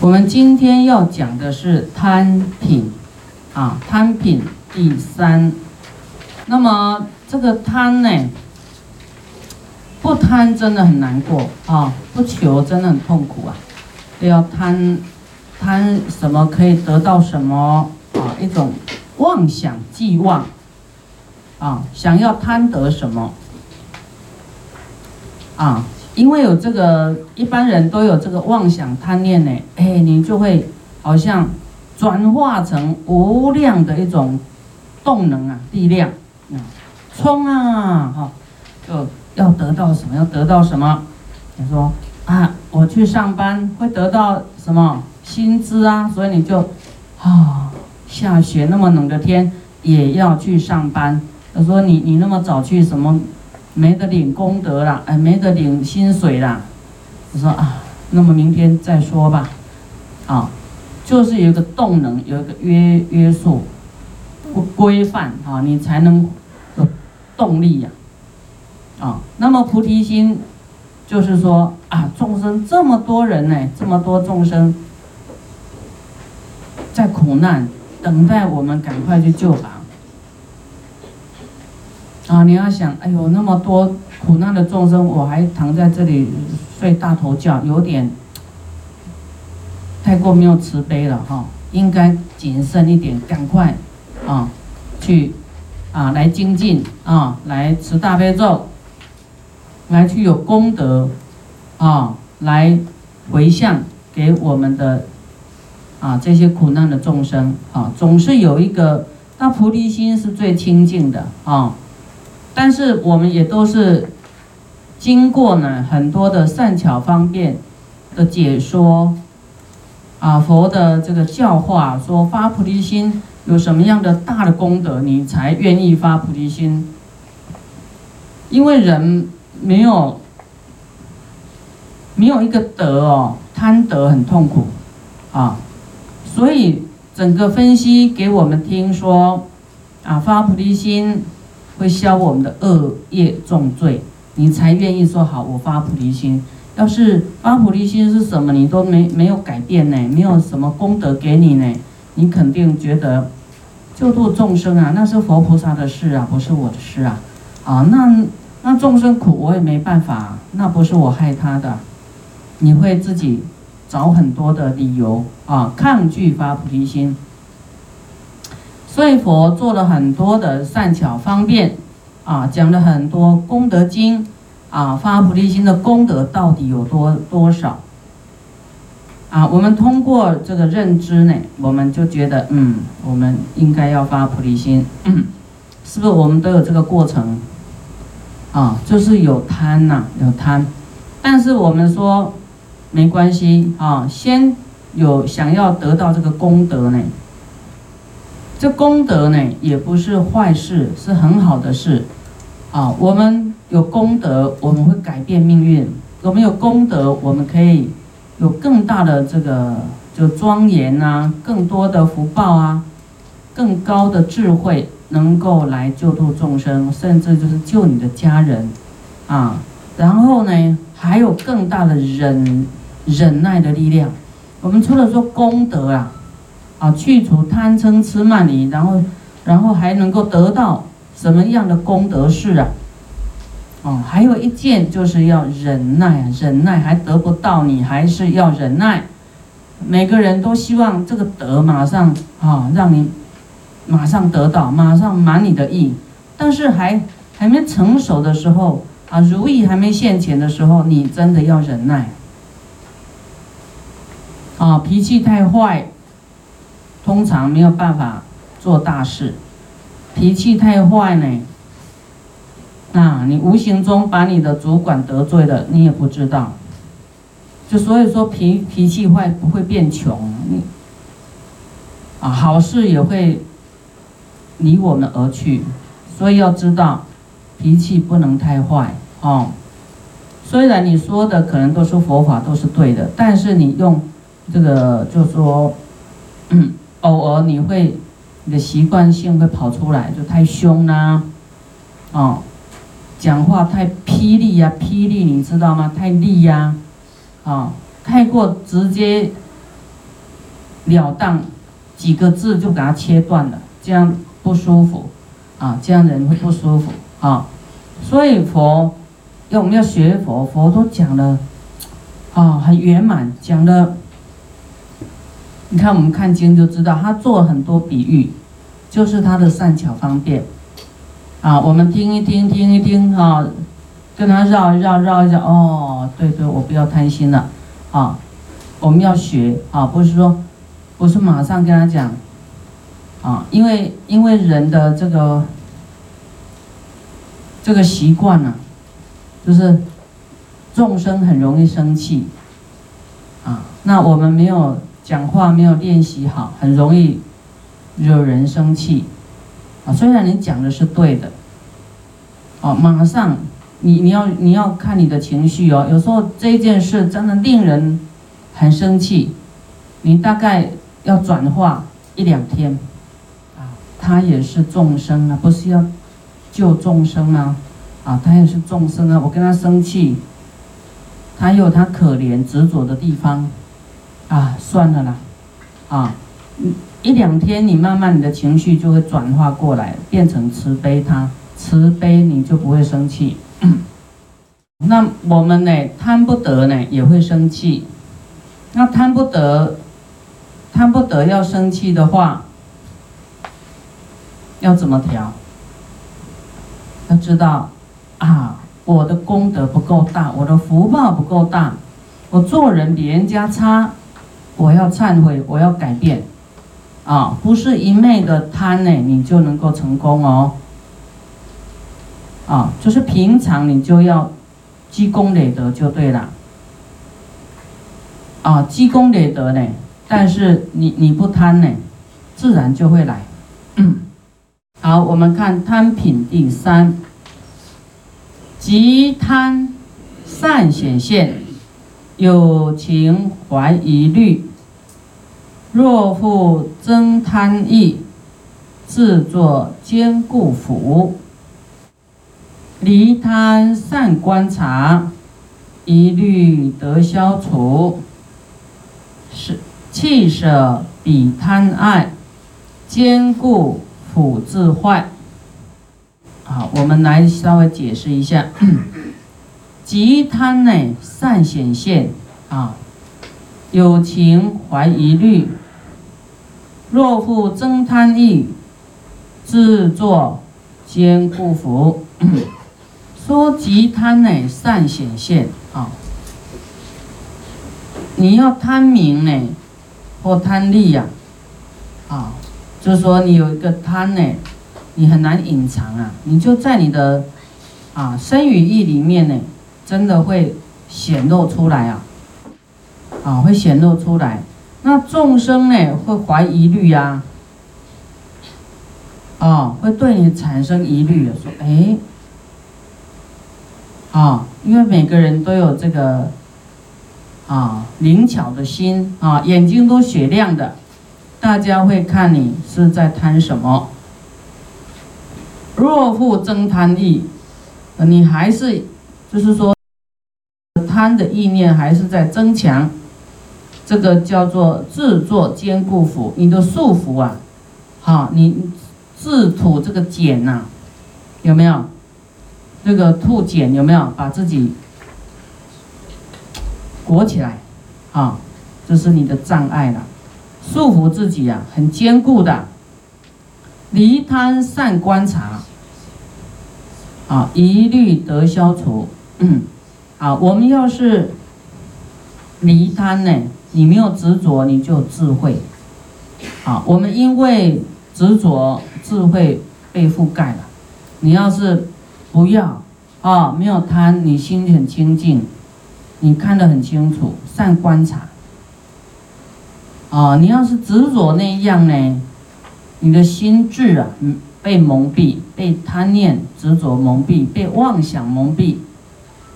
我们今天要讲的是贪品，啊，贪品第三。那么这个贪呢，不贪真的很难过啊，不求真的很痛苦啊。要贪，贪什么可以得到什么啊？一种妄想寄望，啊，想要贪得什么，啊。因为有这个，一般人都有这个妄想贪念呢，哎，你就会好像转化成无量的一种动能啊，力量啊，冲啊，哈，就要得到什么？要得到什么？你说啊，我去上班会得到什么薪资啊？所以你就啊，下雪那么冷的天也要去上班。他说你你那么早去什么？没得领功德了，哎，没得领薪水了。我说啊，那么明天再说吧。啊，就是有一个动能，有一个约约束、不规范啊，你才能有动力呀。啊，那么菩提心就是说啊，众生这么多人呢，这么多众生在苦难，等待我们赶快去救拔。啊，你要想，哎呦，那么多苦难的众生，我还躺在这里睡大头觉，有点太过没有慈悲了哈，应该谨慎一点，赶快啊，去啊来精进啊，来持大悲咒，来去有功德啊，来回向给我们的啊这些苦难的众生啊，总是有一个那菩提心是最清净的啊。但是我们也都是经过呢很多的善巧方便的解说，啊佛的这个教化说发菩提心有什么样的大的功德，你才愿意发菩提心？因为人没有没有一个德哦，贪得很痛苦啊，所以整个分析给我们听说啊发菩提心。会消我们的恶业重罪，你才愿意说好，我发菩提心。要是发菩提心是什么，你都没没有改变呢，没有什么功德给你呢，你肯定觉得救度众生啊，那是佛菩萨的事啊，不是我的事啊。啊，那那众生苦我也没办法，那不是我害他的，你会自己找很多的理由啊，抗拒发菩提心。所以佛做了很多的善巧方便，啊，讲了很多功德经，啊，发菩提心的功德到底有多多少？啊，我们通过这个认知呢，我们就觉得，嗯，我们应该要发菩提心，是不是？我们都有这个过程，啊，就是有贪呐，有贪，但是我们说没关系啊，先有想要得到这个功德呢。这功德呢，也不是坏事，是很好的事，啊，我们有功德，我们会改变命运；我们有功德，我们可以有更大的这个就庄严呐，更多的福报啊，更高的智慧，能够来救度众生，甚至就是救你的家人，啊，然后呢，还有更大的忍忍耐的力量。我们除了说功德啊。啊，去除贪嗔痴慢疑，然后，然后还能够得到什么样的功德事啊？哦，还有一件就是要忍耐，忍耐还得不到，你还是要忍耐。每个人都希望这个德马上啊，让你马上得到，马上满你的意，但是还还没成熟的时候啊，如意还没现前的时候，你真的要忍耐。啊，脾气太坏。通常没有办法做大事，脾气太坏呢，那你无形中把你的主管得罪了，你也不知道。就所以说脾脾气坏不会变穷，你啊好事也会离我们而去，所以要知道脾气不能太坏哦。虽然你说的可能都是佛法都是对的，但是你用这个就说，嗯。偶尔你会，你的习惯性会跑出来，就太凶啦，哦，讲话太霹雳呀，霹雳你知道吗？太厉呀，啊，太过直接，了当，几个字就给它切断了，这样不舒服啊，这样人会不舒服啊。所以佛要我们要学佛，佛都讲了啊，很圆满，讲的。你看我们看经就知道，他做很多比喻，就是他的善巧方便啊。我们听一听，听一听哈，跟他绕一绕，绕一绕哦，对对，我不要贪心了啊。我们要学啊，不是说，不是马上跟他讲啊，因为因为人的这个这个习惯呢，就是众生很容易生气啊，那我们没有讲话，没有练习好，很容易惹人生气啊。虽然你讲的是对的，哦，马上你你要你要看你的情绪哦，有时候这件事真的令人。很生气，你大概要转化一两天，啊，他也是众生啊，不是要救众生啊，啊，他也是众生啊，我跟他生气，他有他可怜执着的地方，啊，算了啦，啊，一两天你慢慢你的情绪就会转化过来，变成慈悲他，慈悲你就不会生气。那我们呢，贪不得呢，也会生气。那贪不得，贪不得要生气的话，要怎么调？要知道啊，我的功德不够大，我的福报不够大，我做人比人家差，我要忏悔，我要改变，啊，不是一昧的贪呢，你就能够成功哦。啊，就是平常你就要积功累德就对了。啊，积功累德呢，但是你你不贪呢，自然就会来。好，我们看贪品第三，即贪善显现，有情怀疑虑，若复增贪意，自作坚固府，离贪善观察，疑虑得消除。是气舍比贪爱，坚固辅自坏。好，我们来稍微解释一下。极贪呢，善显现啊，有情怀疑虑，若复增贪欲，自作坚固福。说极贪呢，善显现。啊。你要贪名呢，或贪利呀，啊，就是说你有一个贪呢，你很难隐藏啊，你就在你的啊身语意里面呢，真的会显露出来啊，啊，会显露出来。那众生呢，会怀疑虑呀，啊，会对你产生疑虑，说哎，啊，因为每个人都有这个。啊，灵巧的心啊，眼睛都雪亮的，大家会看你是在贪什么。若复增贪意，你还是就是说贪的意念还是在增强，这个叫做自作坚固缚，你的束缚啊，好，你自吐这个茧呐，有没有？这个吐茧有没有？把自己。裹起来，啊，这是你的障碍了，束缚自己啊，很坚固的。离贪善观察，啊，一律得消除。嗯，好，我们要是离贪呢，你没有执着，你就智慧。啊，我们因为执着，智慧被覆盖了。你要是不要啊，没有贪，你心里很清净。你看得很清楚，善观察。啊，你要是执着那样呢，你的心智啊，被蒙蔽，被贪念执着蒙蔽，被妄想蒙蔽。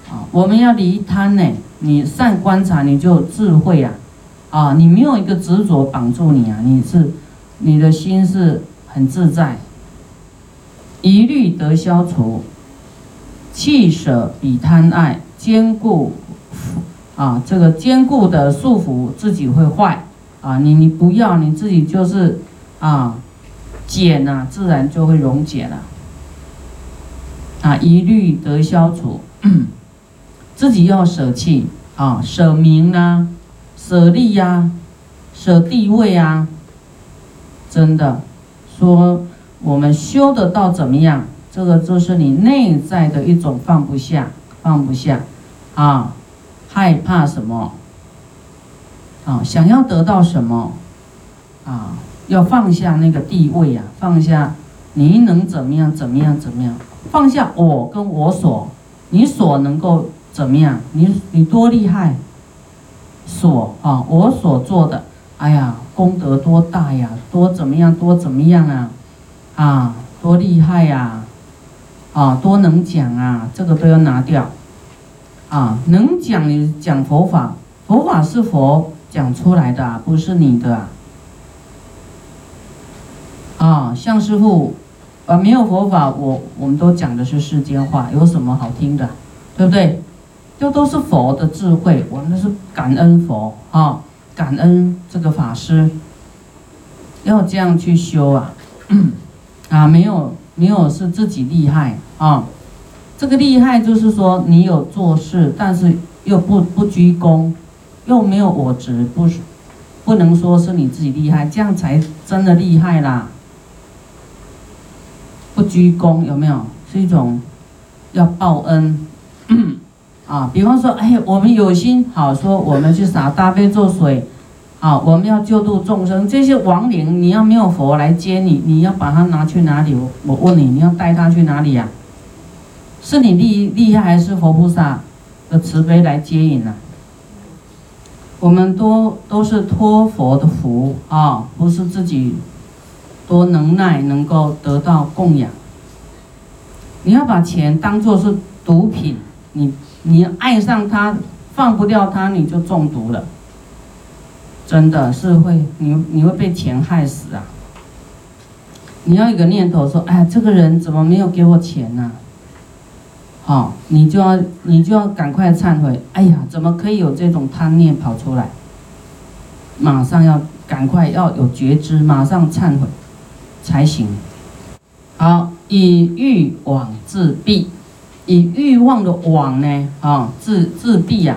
啊，我们要离贪呢，你善观察，你就智慧啊。啊，你没有一个执着绑住你啊，你是，你的心是很自在，一律得消除，弃舍比贪爱坚固。啊，这个坚固的束缚自己会坏，啊，你你不要，你自己就是啊，减呐，自然就会溶解了。啊，一律得消除，自己要舍弃啊，舍名呢，舍利呀，舍地位啊，真的说我们修得到怎么样？这个就是你内在的一种放不下，放不下啊，害怕什么？啊，想要得到什么？啊，要放下那个地位啊，放下你能怎么样？怎么样？怎么样？放下我跟我所，你所能够怎么样？你你多厉害？所啊，我所做的，哎呀，功德多大呀？多怎么样？多怎么样啊？啊，多厉害呀？啊，多能讲啊？这个都要拿掉。啊，能讲你讲佛法，佛法是佛讲出来的，不是你的。啊，向师傅。啊，没有佛法，我我们都讲的是世间话，有什么好听的，对不对？就都是佛的智慧，我们是感恩佛啊，感恩这个法师，要这样去修啊，啊，没有没有是自己厉害啊，这个厉害就是说你有做事，但是又不不居功，又没有我执，不是不能说是你自己厉害，这样才真的厉害啦。不居功有没有？是一种要报恩啊！比方说，哎，我们有心好说，我们去洒大悲咒水，啊，我们要救度众生。这些亡灵，你要没有佛来接你，你要把它拿去哪里？我我问你，你要带他去哪里呀？是你厉厉害，还是佛菩萨的慈悲来接引呢？我们都都是托佛的福啊，不是自己。多能耐能够得到供养，你要把钱当做是毒品，你你爱上他，放不掉他，你就中毒了。真的是会，你你会被钱害死啊！你要一个念头说，哎，这个人怎么没有给我钱呢？好，你就要你就要赶快忏悔。哎呀，怎么可以有这种贪念跑出来？马上要赶快要有觉知，马上忏悔。才行。好，以欲网自毙，以欲望的网呢，啊，自自闭呀，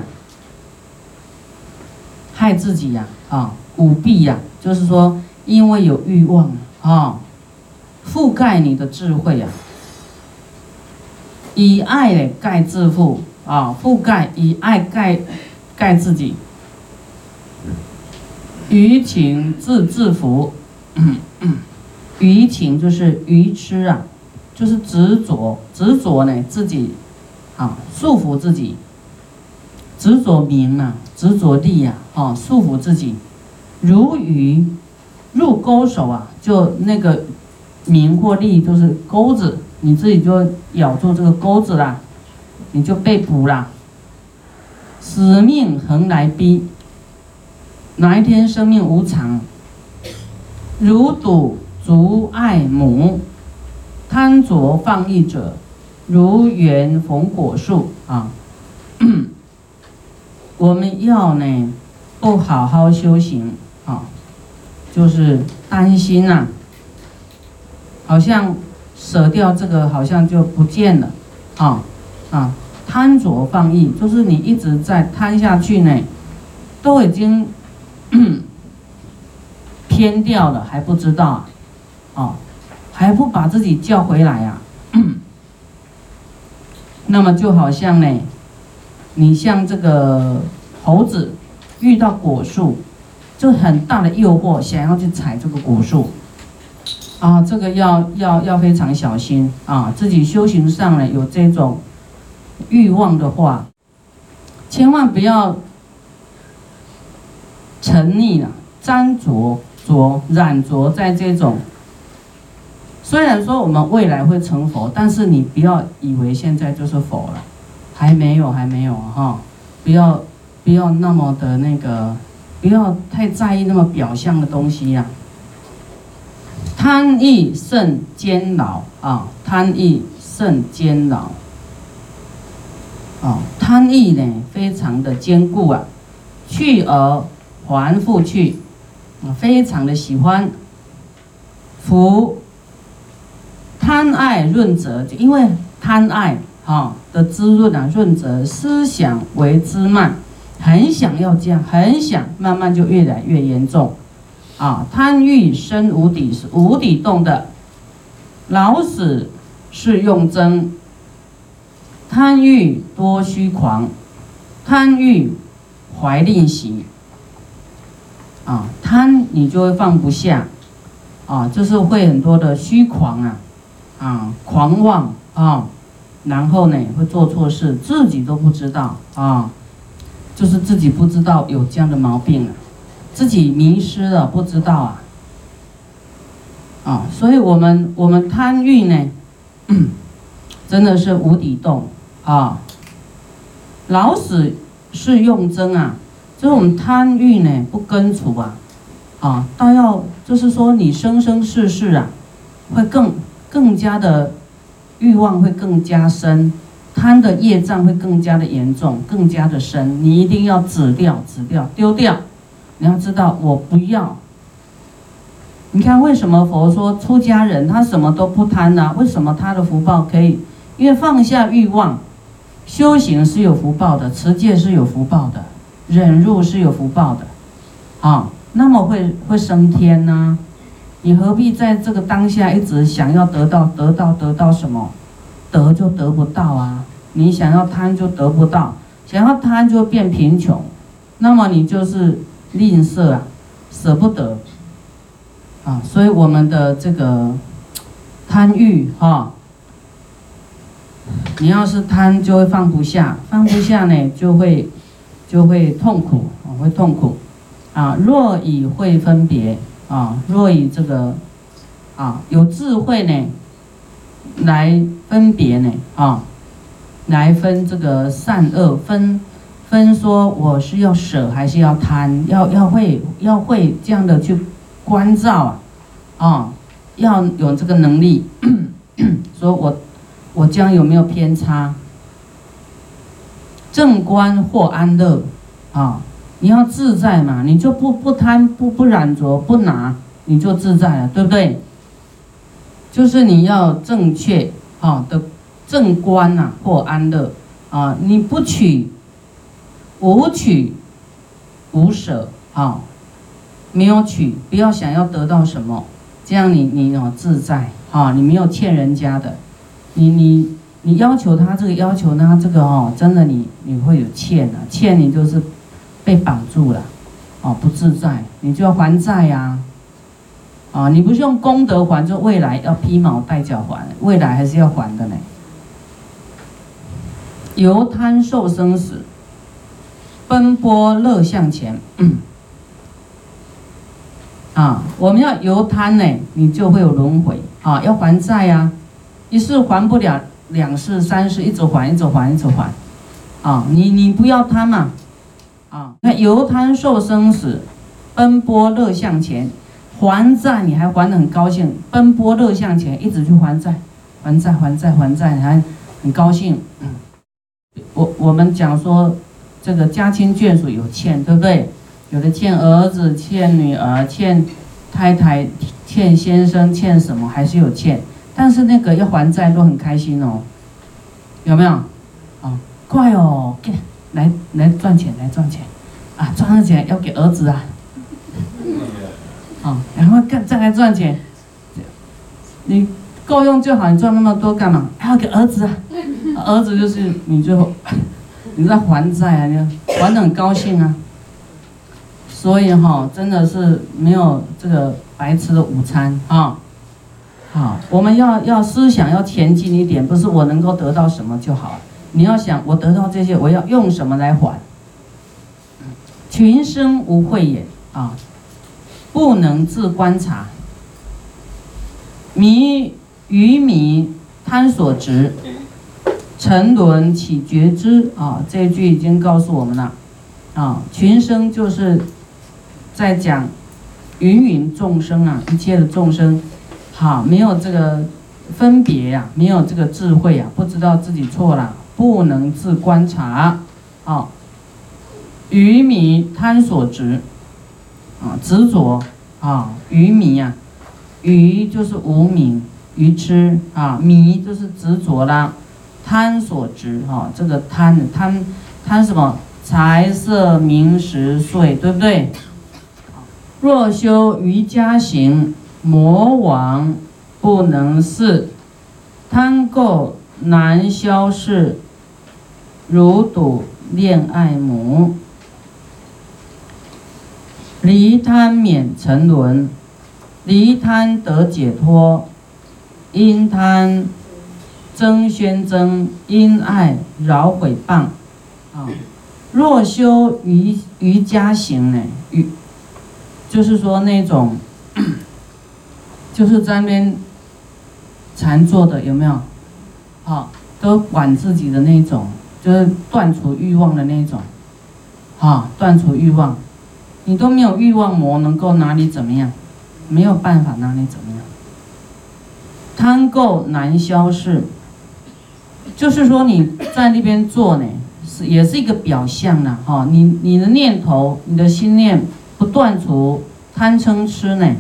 害自己呀，啊，五闭呀，就是说，因为有欲望啊，覆盖你的智慧呀，以爱盖自负啊，覆盖以爱盖盖自己，于情自自服。愚情就是愚痴啊，就是执着，执着呢自己，啊束缚自己，执着名啊，执着利呀，啊束缚自己，如鱼入钩手啊，就那个名或利都是钩子，你自己就咬住这个钩子啦，你就被捕啦，死命横来逼，哪一天生命无常，如赌。足爱母，贪着放逸者，如缘逢果树。啊！我们要呢，不好好修行。啊，就是担心呐，好像舍掉这个，好像就不见了。啊。啊！贪着放逸，就是你一直在贪下去呢，都已经 偏掉了，还不知道啊。哦，还不把自己叫回来呀？那么就好像呢，你像这个猴子遇到果树，就很大的诱惑，想要去采这个果树，啊，这个要要要非常小心啊！自己修行上呢有这种欲望的话，千万不要沉溺了、沾着、着染着在这种。虽然说我们未来会成佛，但是你不要以为现在就是佛了，还没有，还没有哈！不要，不要那么的那个，不要太在意那么表象的东西呀。贪欲甚煎熬啊！贪欲甚煎熬。哦，贪欲呢，非常的坚固啊！去而还复去，非常的喜欢。福贪爱润泽，因为贪爱啊的滋润啊润泽，思想为之慢，很想要这样，很想，慢慢就越来越严重。啊，贪欲深无底，是无底洞的。老死是用真，贪欲多虚狂，贪欲怀吝习。啊，贪你就会放不下。啊，就是会很多的虚狂啊，啊，狂妄啊，然后呢会做错事，自己都不知道啊，就是自己不知道有这样的毛病啊，自己迷失了不知道啊，啊，所以我们我们贪欲呢，真的是无底洞啊，老死是用真啊，这种贪欲呢不根除啊。啊，倒要就是说，你生生世世啊，会更更加的欲望会更加深，贪的业障会更加的严重，更加的深。你一定要止掉，止掉，丢掉。你要知道，我不要。你看，为什么佛说出家人他什么都不贪呢？为什么他的福报可以？因为放下欲望，修行是有福报的，持戒是有福报的，忍辱是有福报的，啊。那么会会升天呢？你何必在这个当下一直想要得到得到得到什么？得就得不到啊！你想要贪就得不到，想要贪就变贫穷，那么你就是吝啬啊，舍不得啊！所以我们的这个贪欲哈，你要是贪就会放不下，放不下呢就会就会痛苦啊，会痛苦。啊，若以会分别啊，若以这个啊有智慧呢，来分别呢啊，来分这个善恶分分说我是要舍还是要贪，要要会要会这样的去关照啊啊，要有这个能力，说我我将有没有偏差，正观或安乐啊。你要自在嘛，你就不不贪不不染着不拿，你就自在了，对不对？就是你要正确啊的正观呐或安乐啊，你不取无取无舍啊，没有取，不要想要得到什么，这样你你哦自在啊，你没有欠人家的，你你你要求他这个要求他这个哦，真的你你会有欠啊，欠你就是。被绑住了，哦，不自在，你就要还债呀，啊，你不是用功德还，就未来要披毛戴角还，未来还是要还的呢。由贪受生死，奔波乐向前，啊，我们要由贪呢，你就会有轮回，啊，要还债呀，一世还不了，两世、三世，一直还，一直还，一直还，啊，你你不要贪嘛。啊那由贪受生死，奔波乐向前，还债你还还得很高兴，奔波乐向前，一直去还债，还债还债还债，你还很高兴。我我们讲说，这个家亲眷属有欠，对不对？有的欠儿子，欠女儿，欠太太，欠先生，欠什么还是有欠，但是那个要还债都很开心哦，有没有？啊，快哦，给。来来赚钱，来赚钱，啊，赚了钱要给儿子啊，啊，然后干再来赚钱，你够用就好，你赚那么多干嘛？还要给儿子啊，儿子就是你最后你在还债啊，你还的很高兴啊，所以哈，真的是没有这个白吃的午餐啊，好，我们要要思想要前进一点，不是我能够得到什么就好。你要想，我得到这些，我要用什么来还？群生无慧也啊，不能自观察。迷愚迷贪所执，沉沦起觉知啊！这句已经告诉我们了啊。群生就是在讲芸芸众生啊，一切的众生，好，没有这个分别呀，没有这个智慧啊，不知道自己错了。不能自观察，啊，愚迷贪所执，啊，执着。啊，愚迷啊，愚就是无明，愚痴啊，迷就是执着啦，贪所执哈，这个贪贪贪什么？财色名食睡，对不对？若修瑜伽行，魔王不能视，贪垢难消逝，如赌恋爱母。离贪免沉沦，离贪得解脱，因贪增宣增，因爱扰毁谤。啊，若修瑜瑜伽行呢？瑜就是说那种，就是在那边禅坐的有没有？好，都管自己的那种，就是断除欲望的那种，啊，断除欲望。你都没有欲望魔能够拿你怎么样？没有办法拿你怎么样？贪垢难消逝，就是说你在那边做呢，是也是一个表象呢，哈，你你的念头、你的心念不断除贪嗔痴呢，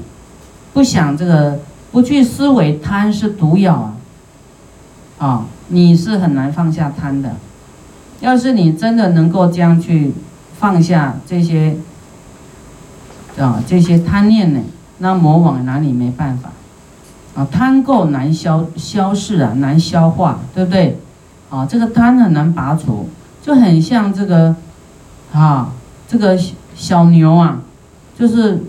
不想这个，不去思维贪是毒药啊，啊，你是很难放下贪的。要是你真的能够这样去放下这些。啊，这些贪念呢，那魔王拿你没办法，啊，贪垢难消消逝啊，难消化，对不对？啊，这个贪很难拔除，就很像这个，啊，这个小牛啊，就是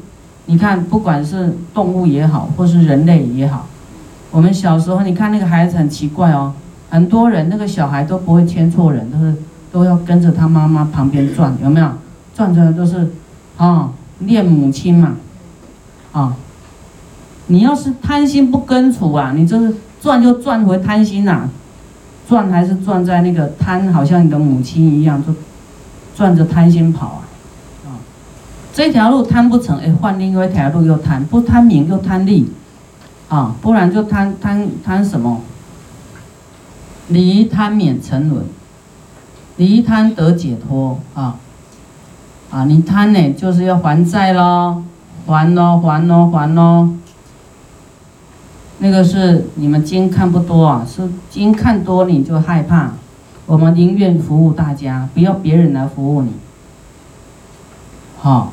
你看，不管是动物也好，或是人类也好，我们小时候你看那个孩子很奇怪哦，很多人那个小孩都不会牵错人，都是都要跟着他妈妈旁边转，有没有？转转都是，啊。恋母亲嘛，啊，你要是贪心不根除啊，你就是转就转回贪心呐，转还是转在那个贪，好像你的母亲一样，就转着贪心跑啊，啊，这条路贪不成，哎，换另外一条路又贪，不贪名又贪利，啊，不然就贪贪贪什么？离贪免沉沦，离贪得解脱啊。啊，你贪呢，就是要还债喽，还喽，还喽，还喽。那个是你们经看不多啊，是经看多你就害怕。我们宁愿服务大家，不要别人来服务你。好，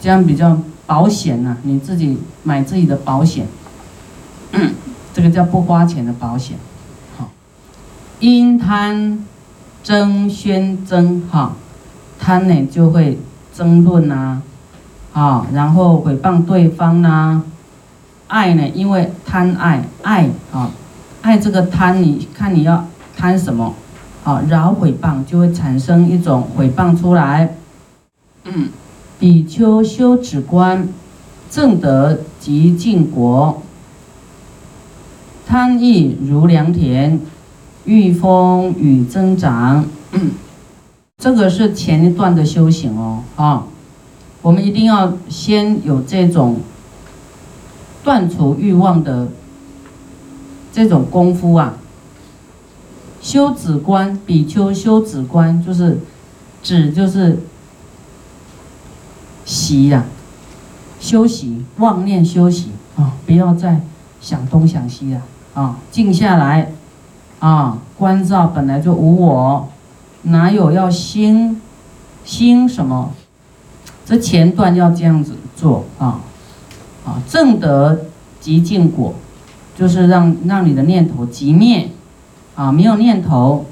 这样比较保险呐，你自己买自己的保险，这个叫不花钱的保险。因贪争宣争，哈。贪呢就会争论呐，啊，然后诽谤对方呐；爱呢，因为贪爱爱啊，爱这个贪，你看你要贪什么？啊，饶诽谤就会产生一种诽谤出来。嗯，比丘修止观，正得极净国。贪欲如良田，遇风雨增长。这个是前一段的修行哦，啊，我们一定要先有这种断除欲望的这种功夫啊。修止观，比丘修止观，就是止就是息呀，休息，妄念休息啊，不要再想东想西了啊，静下来啊，关照本来就无我。哪有要心，心什么？这前段要这样子做啊，啊，正得极净果，就是让让你的念头极灭，啊，没有念头，